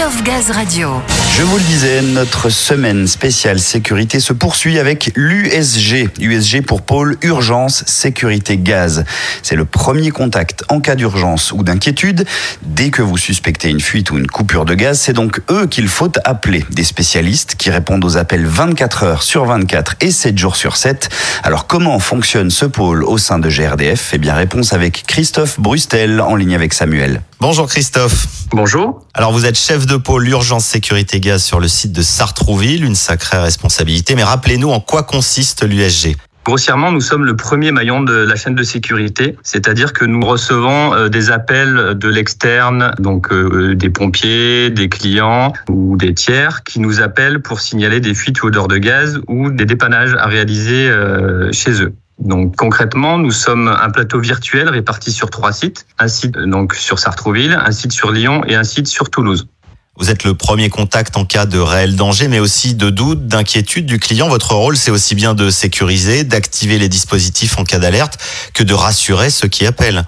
Love Gaz Radio. Je vous le disais, notre semaine spéciale sécurité se poursuit avec l'USG. USG pour pôle urgence sécurité gaz. C'est le premier contact en cas d'urgence ou d'inquiétude. Dès que vous suspectez une fuite ou une coupure de gaz, c'est donc eux qu'il faut appeler. Des spécialistes qui répondent aux appels 24 heures sur 24 et 7 jours sur 7. Alors comment fonctionne ce pôle au sein de GRDF Eh bien réponse avec Christophe Brustel en ligne avec Samuel. Bonjour Christophe. Bonjour. Alors vous êtes chef de pôle urgence sécurité gaz sur le site de Sartrouville, une sacrée responsabilité, mais rappelez-nous en quoi consiste l'USG. Grossièrement, nous sommes le premier maillon de la chaîne de sécurité, c'est-à-dire que nous recevons euh, des appels de l'externe, donc euh, des pompiers, des clients ou des tiers qui nous appellent pour signaler des fuites ou odeurs de gaz ou des dépannages à réaliser euh, chez eux. Donc concrètement, nous sommes un plateau virtuel réparti sur trois sites, un site donc sur Sartrouville, un site sur Lyon et un site sur Toulouse. Vous êtes le premier contact en cas de réel danger, mais aussi de doute, d'inquiétude du client. Votre rôle, c'est aussi bien de sécuriser, d'activer les dispositifs en cas d'alerte, que de rassurer ceux qui appellent.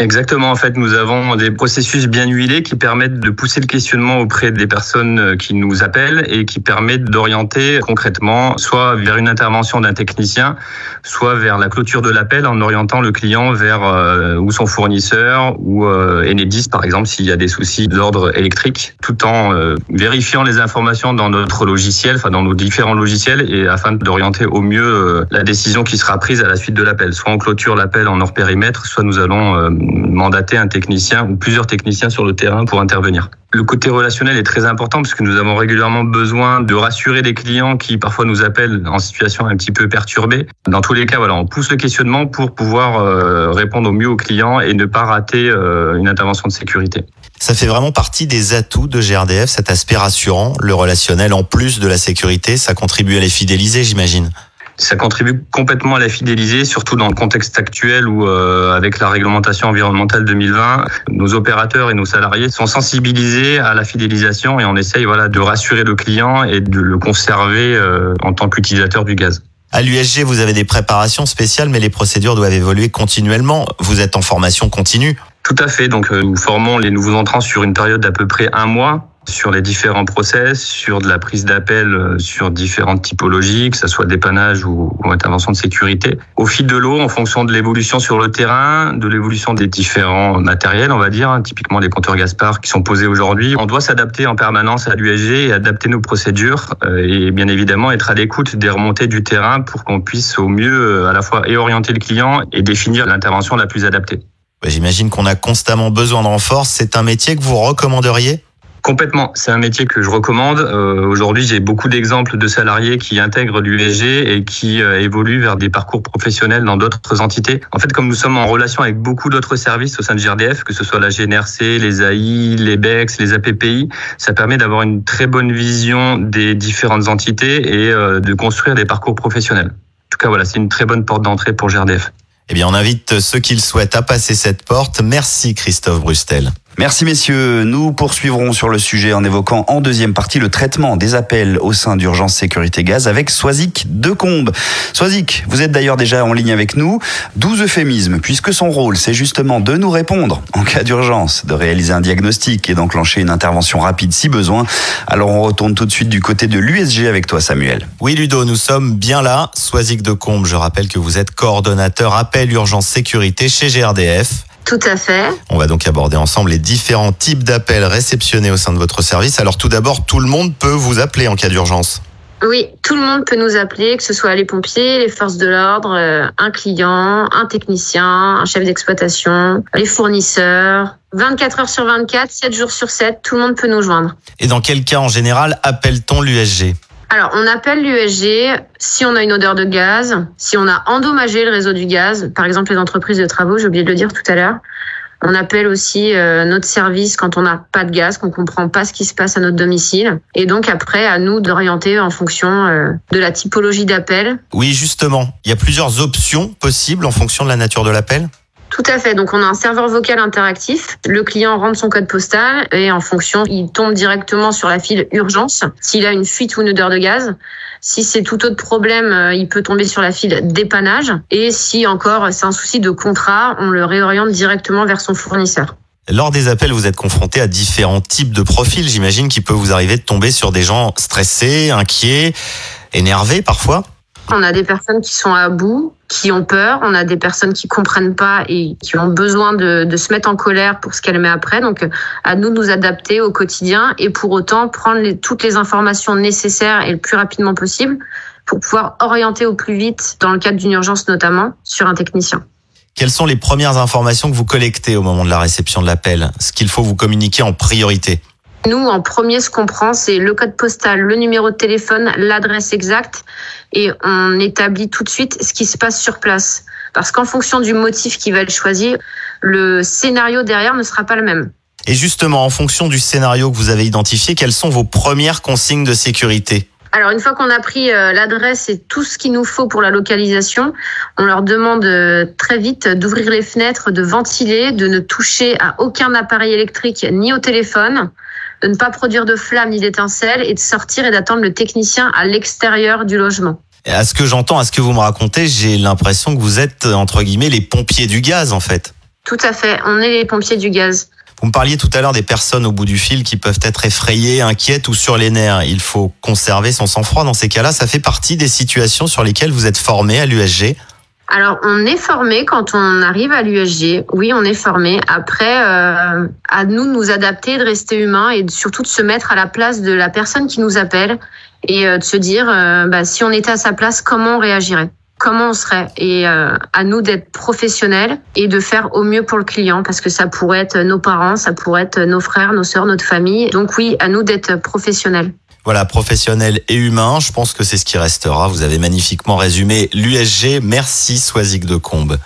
Exactement. En fait, nous avons des processus bien huilés qui permettent de pousser le questionnement auprès des personnes euh, qui nous appellent et qui permettent d'orienter concrètement soit vers une intervention d'un technicien, soit vers la clôture de l'appel en orientant le client vers euh, ou son fournisseur ou euh, Enedis par exemple s'il y a des soucis d'ordre électrique, tout en euh, vérifiant les informations dans notre logiciel, enfin dans nos différents logiciels et afin d'orienter au mieux euh, la décision qui sera prise à la suite de l'appel. Soit on clôture l'appel en hors périmètre, soit nous allons euh, mandater un technicien ou plusieurs techniciens sur le terrain pour intervenir. Le côté relationnel est très important parce que nous avons régulièrement besoin de rassurer des clients qui parfois nous appellent en situation un petit peu perturbée. Dans tous les cas, voilà, on pousse le questionnement pour pouvoir euh, répondre au mieux aux clients et ne pas rater euh, une intervention de sécurité. Ça fait vraiment partie des atouts de GRDF, cet aspect rassurant, le relationnel en plus de la sécurité. Ça contribue à les fidéliser, j'imagine. Ça contribue complètement à la fidéliser, surtout dans le contexte actuel où, euh, avec la réglementation environnementale 2020, nos opérateurs et nos salariés sont sensibilisés à la fidélisation et on essaye voilà de rassurer le client et de le conserver euh, en tant qu'utilisateur du gaz. À l'USG, vous avez des préparations spéciales, mais les procédures doivent évoluer continuellement. Vous êtes en formation continue. Tout à fait. Donc, euh, nous formons les nouveaux entrants sur une période d'à peu près un mois sur les différents process, sur de la prise d'appel, euh, sur différentes typologies, que ce soit dépannage ou, ou intervention de sécurité. Au fil de l'eau, en fonction de l'évolution sur le terrain, de l'évolution des différents matériels, on va dire, hein, typiquement les compteurs Gaspard qui sont posés aujourd'hui, on doit s'adapter en permanence à l'USG et adapter nos procédures euh, et bien évidemment être à l'écoute des remontées du terrain pour qu'on puisse au mieux euh, à la fois et orienter le client et définir l'intervention la plus adaptée. J'imagine qu'on a constamment besoin de renforts. C'est un métier que vous recommanderiez? Complètement. C'est un métier que je recommande. Euh, Aujourd'hui, j'ai beaucoup d'exemples de salariés qui intègrent l'USG et qui euh, évoluent vers des parcours professionnels dans d'autres entités. En fait, comme nous sommes en relation avec beaucoup d'autres services au sein de GRDF, que ce soit la GNRC, les AI, les BEX, les APPI, ça permet d'avoir une très bonne vision des différentes entités et euh, de construire des parcours professionnels. En tout cas, voilà, c'est une très bonne porte d'entrée pour GRDF. Eh bien, on invite ceux qui le souhaitent à passer cette porte. Merci Christophe Brustel. Merci messieurs, nous poursuivrons sur le sujet en évoquant en deuxième partie le traitement des appels au sein d'urgence sécurité gaz avec Soisic Decombe. Soisic, vous êtes d'ailleurs déjà en ligne avec nous. 12 euphémismes, puisque son rôle c'est justement de nous répondre en cas d'urgence, de réaliser un diagnostic et d'enclencher une intervention rapide si besoin. Alors on retourne tout de suite du côté de l'USG avec toi Samuel. Oui Ludo, nous sommes bien là. Soisic Decombe, je rappelle que vous êtes coordonnateur appel urgence sécurité chez GRDF. Tout à fait. On va donc aborder ensemble les différents types d'appels réceptionnés au sein de votre service. Alors tout d'abord, tout le monde peut vous appeler en cas d'urgence. Oui, tout le monde peut nous appeler, que ce soit les pompiers, les forces de l'ordre, euh, un client, un technicien, un chef d'exploitation, les fournisseurs. 24 heures sur 24, 7 jours sur 7, tout le monde peut nous joindre. Et dans quel cas en général appelle-t-on l'USG Alors, on appelle l'USG si on a une odeur de gaz, si on a endommagé le réseau du gaz, par exemple les entreprises de travaux, j'ai oublié de le dire tout à l'heure. On appelle aussi euh, notre service quand on n'a pas de gaz, qu'on comprend pas ce qui se passe à notre domicile. Et donc après, à nous d'orienter en fonction euh, de la typologie d'appel. Oui, justement, il y a plusieurs options possibles en fonction de la nature de l'appel. Tout à fait. Donc on a un serveur vocal interactif. Le client rentre son code postal et en fonction, il tombe directement sur la file urgence. S'il a une fuite ou une odeur de gaz, si c'est tout autre problème, euh, il peut tomber sur la file dépannage. Et si encore c'est un souci de contrat, on le réoriente directement vers son fournisseur. Lors des appels, vous êtes confronté à différents types de profils. J'imagine qu'il peut vous arriver de tomber sur des gens stressés, inquiets, énervés parfois. On a des personnes qui sont à bout, qui ont peur. On a des personnes qui comprennent pas et qui ont besoin de, se mettre en colère pour ce qu'elle met après. Donc, à nous de nous adapter au quotidien et pour autant prendre toutes les informations nécessaires et le plus rapidement possible pour pouvoir orienter au plus vite, dans le cadre d'une urgence notamment, sur un technicien. Quelles sont les premières informations que vous collectez au moment de la réception de l'appel? Ce qu'il faut vous communiquer en priorité nous, en premier, ce qu'on prend, c'est le code postal, le numéro de téléphone, l'adresse exacte, et on établit tout de suite ce qui se passe sur place. Parce qu'en fonction du motif qui va être choisi, le scénario derrière ne sera pas le même. Et justement, en fonction du scénario que vous avez identifié, quelles sont vos premières consignes de sécurité? Alors une fois qu'on a pris euh, l'adresse et tout ce qu'il nous faut pour la localisation, on leur demande euh, très vite d'ouvrir les fenêtres, de ventiler, de ne toucher à aucun appareil électrique ni au téléphone, de ne pas produire de flammes ni d'étincelles et de sortir et d'attendre le technicien à l'extérieur du logement. À ce que j'entends, à ce que vous me racontez, j'ai l'impression que vous êtes entre guillemets les pompiers du gaz en fait. Tout à fait, on est les pompiers du gaz. Vous me parliez tout à l'heure des personnes au bout du fil qui peuvent être effrayées, inquiètes ou sur les nerfs. Il faut conserver son sang-froid dans ces cas-là. Ça fait partie des situations sur lesquelles vous êtes formé à l'USG alors, on est formé quand on arrive à l'USG. Oui, on est formé. Après, euh, à nous de nous adapter, de rester humain et surtout de se mettre à la place de la personne qui nous appelle et euh, de se dire, euh, bah, si on était à sa place, comment on réagirait? Comment on serait? Et euh, à nous d'être professionnels et de faire au mieux pour le client parce que ça pourrait être nos parents, ça pourrait être nos frères, nos sœurs, notre famille. Donc oui, à nous d'être professionnels. Voilà, professionnel et humain, je pense que c'est ce qui restera. Vous avez magnifiquement résumé l'USG. Merci Soisic de Combe.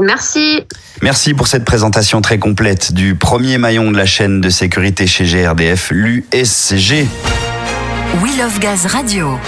Merci. Merci pour cette présentation très complète du premier maillon de la chaîne de sécurité chez GRDF, l'USG. We Love Gaz Radio.